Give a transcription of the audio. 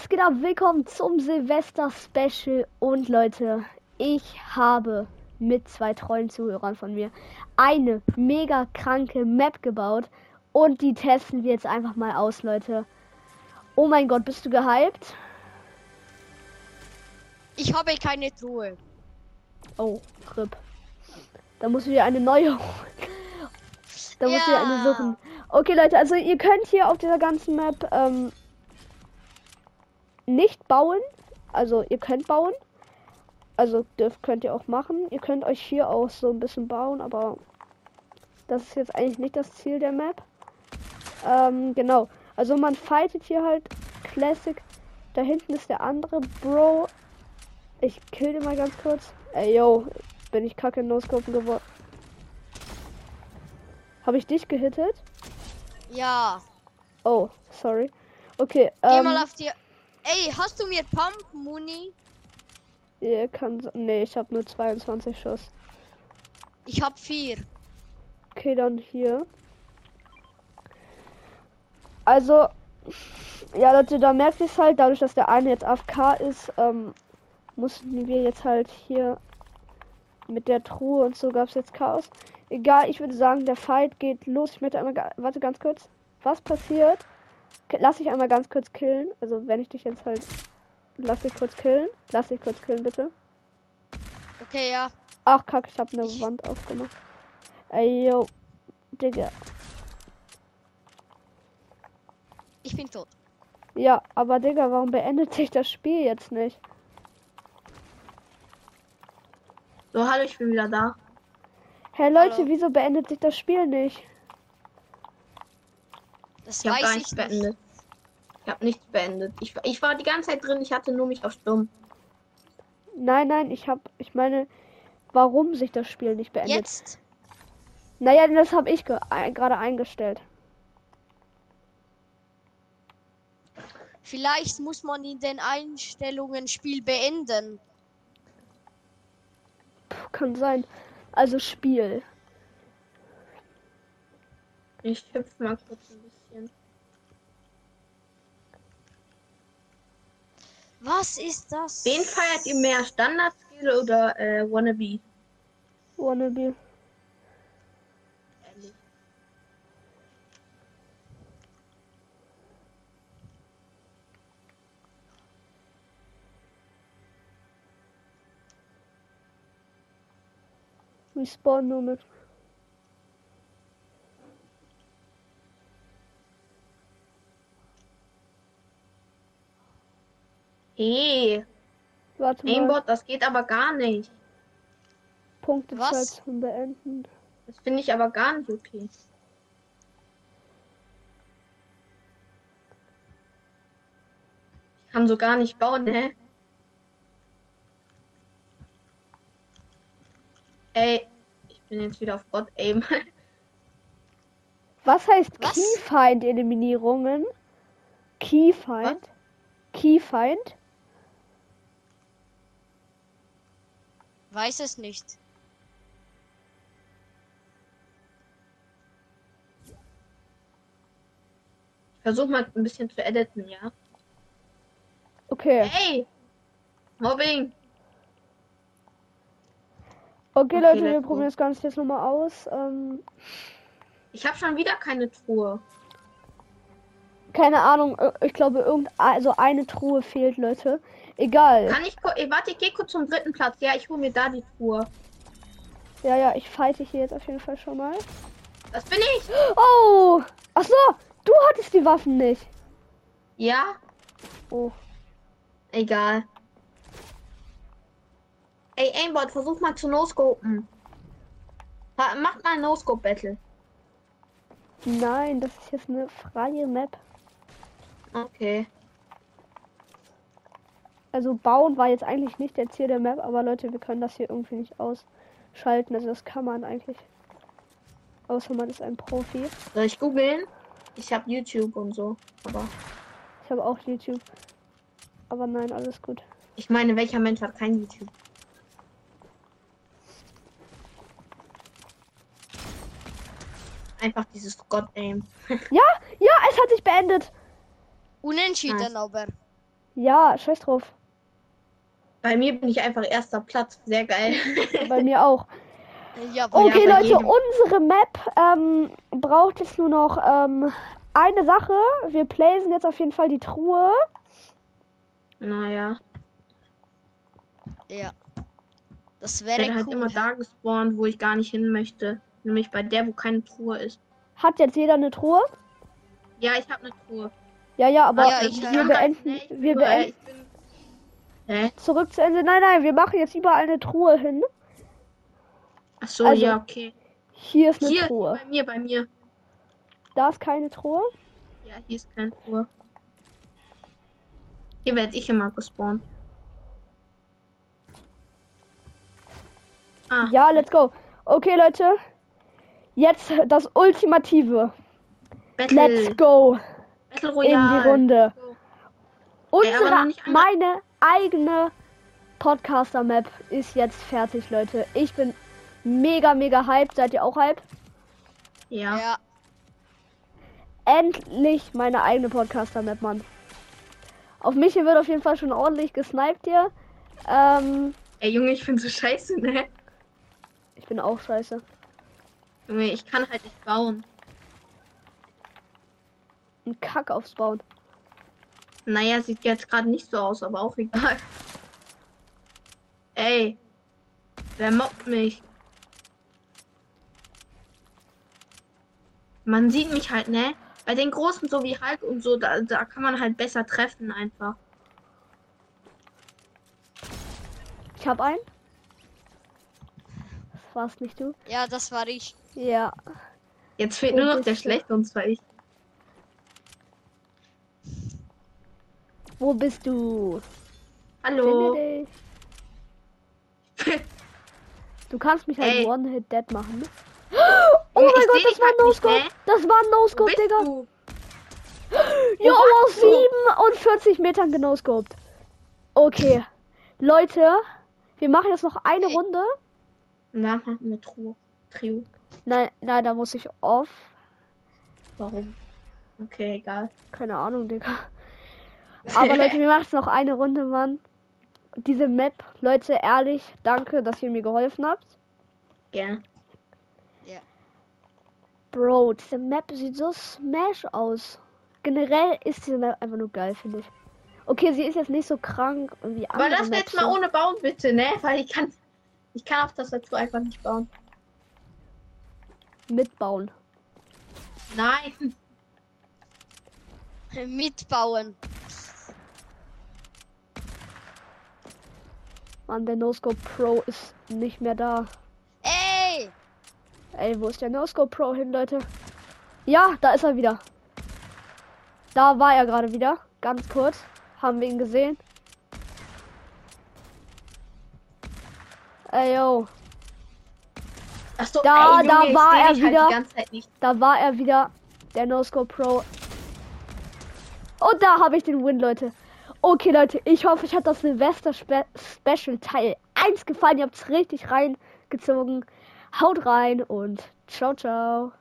Was geht ab? Willkommen zum Silvester-Special. Und Leute, ich habe mit zwei treuen Zuhörern von mir eine mega kranke Map gebaut. Und die testen wir jetzt einfach mal aus, Leute. Oh mein Gott, bist du gehypt? Ich habe keine Truhe. Oh, Grip. Da muss ich eine neue. Da muss ich wieder eine Ja. suchen. Okay, Leute, also ihr könnt hier auf dieser ganzen Map ähm, nicht bauen. Also ihr könnt bauen. Also dürft könnt ihr auch machen. Ihr könnt euch hier auch so ein bisschen bauen, aber das ist jetzt eigentlich nicht das Ziel der Map. Ähm, genau. Also man fightet hier halt Classic. Da hinten ist der andere Bro. Ich kill den mal ganz kurz. Ey, yo, bin ich kacke in No-Scopen geworden. Habe ich dich gehittet? Ja. Oh, sorry. Okay, Geh ähm, mal auf die. Ey, hast du mir Pump Muni? ihr kann, nee, ich habe nur 22 Schuss. Ich hab vier. Okay, dann hier. Also, ja, Leute, da merkt es halt, dadurch, dass der eine jetzt AFK ist, ähm, mussten wir jetzt halt hier mit der Truhe und so gab es jetzt Chaos. Egal, ich würde sagen, der Fight geht los. Ich möchte einmal, warte ganz kurz. Was passiert? Lass ich einmal ganz kurz killen. Also, wenn ich dich jetzt halt, lass dich kurz killen. Lass dich kurz killen, bitte. Okay, ja. Ach, kack, ich habe eine Wand aufgemacht. Ey, yo. Digga. Ich bin tot. Ja, aber Digga, warum beendet sich das Spiel jetzt nicht? So, hallo, ich bin wieder da. Hey Leute, Hallo. wieso beendet sich das Spiel nicht? Das Ich habe gar weiß nichts ich nicht. beendet. Ich habe nichts beendet. Ich, ich war die ganze Zeit drin, ich hatte nur mich auf Stumm. Nein, nein, ich hab, ich meine, warum sich das Spiel nicht beendet? Jetzt. Naja, das habe ich gerade eingestellt. Vielleicht muss man in den Einstellungen Spiel beenden. Puh, kann sein. Also Spiel. Ich hüpfe mal kurz ein bisschen. Was ist das? Wen feiert ihr mehr? Standard-Skill oder äh, Wannabe? Wannabe. Ehrlich. Respawn nur mit. Hey, Warte mal. Aimbot, das geht aber gar nicht. Punktezahl Was? zum Beenden. Das finde ich aber gar nicht okay. Ich kann so gar nicht bauen, ne? Ey, ich bin jetzt wieder auf Gott Aim. Was heißt Was? Keyfind-Eliminierungen? Keyfind? Keyfind? Weiß es nicht. Ich versuche mal ein bisschen zu editen, ja? Okay. Hey! Mobbing! Okay, Okay, Leute, wir probieren das Ganze jetzt nochmal aus. Ähm, Ich habe schon wieder keine Truhe. keine Ahnung, ich glaube, irgend also eine Truhe fehlt, Leute. Egal. Kann ich, warte, ich gehe kurz zum dritten Platz. Ja, ich hole mir da die Truhe. Ja, ja, ich fighte hier jetzt auf jeden Fall schon mal. Das bin ich! Oh! Ach so, du hattest die Waffen nicht. Ja? Oh. Egal. Ey, Aimbot, versuch mal zu no-scopen. Mach mal ein No-Scope-Battle. Nein, das ist jetzt eine freie Map. Okay. Also bauen war jetzt eigentlich nicht der Ziel der Map, aber Leute, wir können das hier irgendwie nicht ausschalten. Also das kann man eigentlich. Außer man ist ein Profi. Soll ich googeln? Ich habe YouTube und so. Aber Ich habe auch YouTube. Aber nein, alles gut. ich meine, welcher Mensch hat kein YouTube? Einfach dieses God-Aim. Ja, ja, es hat sich beendet. Unentschieden Nice. aber. Ja, scheiß drauf. Bei mir bin ich einfach erster Platz. Sehr geil. Bei mir auch. Ja, Okay, bei Leute, jedem. unsere Map ähm, braucht jetzt nur noch ähm, eine Sache. Wir placen jetzt auf jeden Fall die Truhe. naja. ja. Das Ich wäre werde halt cool. immer da gespawnt, wo ich gar nicht hin möchte. Nämlich bei der, wo keine Truhe ist. Hat jetzt jeder eine Truhe? Ja, ich habe eine Truhe. Ja, ja, aber Ja, ich- wir ja, beenden, wir beenden ich bin... Hä? zurück zu Ende. Nein, nein, wir machen jetzt überall eine Truhe hin. Ach so, Also, ja, okay. Hier ist eine Hier, Truhe. bei mir, bei mir. Da ist keine Truhe. Ja, hier ist keine Truhe. Hier werde ich immer gespawnt. Ah, Ja, let's go. Okay, Leute. Jetzt das Ultimative. Battle, Let's go Battle in Royale. die Runde. Ey, Unsere, einmal- meine eigene Podcaster-Map ist jetzt fertig, Leute. Ich bin mega, mega hyped. Seid ihr auch hyped? Ja. Ja. Endlich meine eigene Podcaster-Map, Mann. Auf mich hier wird auf jeden Fall schon ordentlich gesniped hier. Ähm, Ey, Junge, ich bin so scheiße, ne? ich bin auch scheiße. Junge, ich kann halt nicht bauen. Ein Kack aufs Bauen. Naja, sieht jetzt gerade nicht so aus, aber auch egal. Ey, wer mobbt mich? Man sieht mich halt, ne? Bei den Großen, so wie Hulk und so, da, da kann man halt besser treffen einfach. Ich hab einen. Das war's nicht du. Ja, das war ich. Ja. Jetzt fehlt Wo nur noch der? Schlechte und zwar ich. Wo bist du? Hallo. Du kannst mich halt. One-Hit-Dead machen. ne? Oh mein Gott, das war ein halt No-Scope. ne? Das war ein No-Scope, Digga. Jo, aus warst du? 47 Metern genoscoped. Okay. Leute, wir machen jetzt noch eine. Runde. Na, eine Truhe. Trio. Nein, nein, da muss ich off. Warum? Okay, egal. Keine Ahnung, Digga. Aber Leute, wir machen noch eine Runde, Mann. Diese Map, Leute, ehrlich, danke, dass ihr mir geholfen habt. Gerne. Bro, diese Map sieht so smash aus. Generell ist diese Map einfach nur geil, finde ich. Okay, sie ist jetzt nicht so krank wie Aber andere lass mir jetzt mal sind. ohne bauen, bitte, ne? Weil ich kann. Ich kann auf Tastatur einfach nicht bauen. mitbauen. Nein. Mitbauen. Mann, der No-Scope Pro ist nicht mehr da. Ey! Ey, wo ist der No-Scope Pro hin, Leute? Ja, da ist er wieder. Da war er gerade wieder. Ganz kurz. Haben wir ihn gesehen. Ey, yo. Achso, Da- ey, da Junge, ich war er halt wieder. Da war er wieder. Der No-Scope Pro. Und da habe ich den Win, Leute. Okay, Leute, ich hoffe, euch hat das Silvester Spe Special Teil 1 gefallen. Ihr habt es richtig reingezogen. Haut rein und ciao, ciao.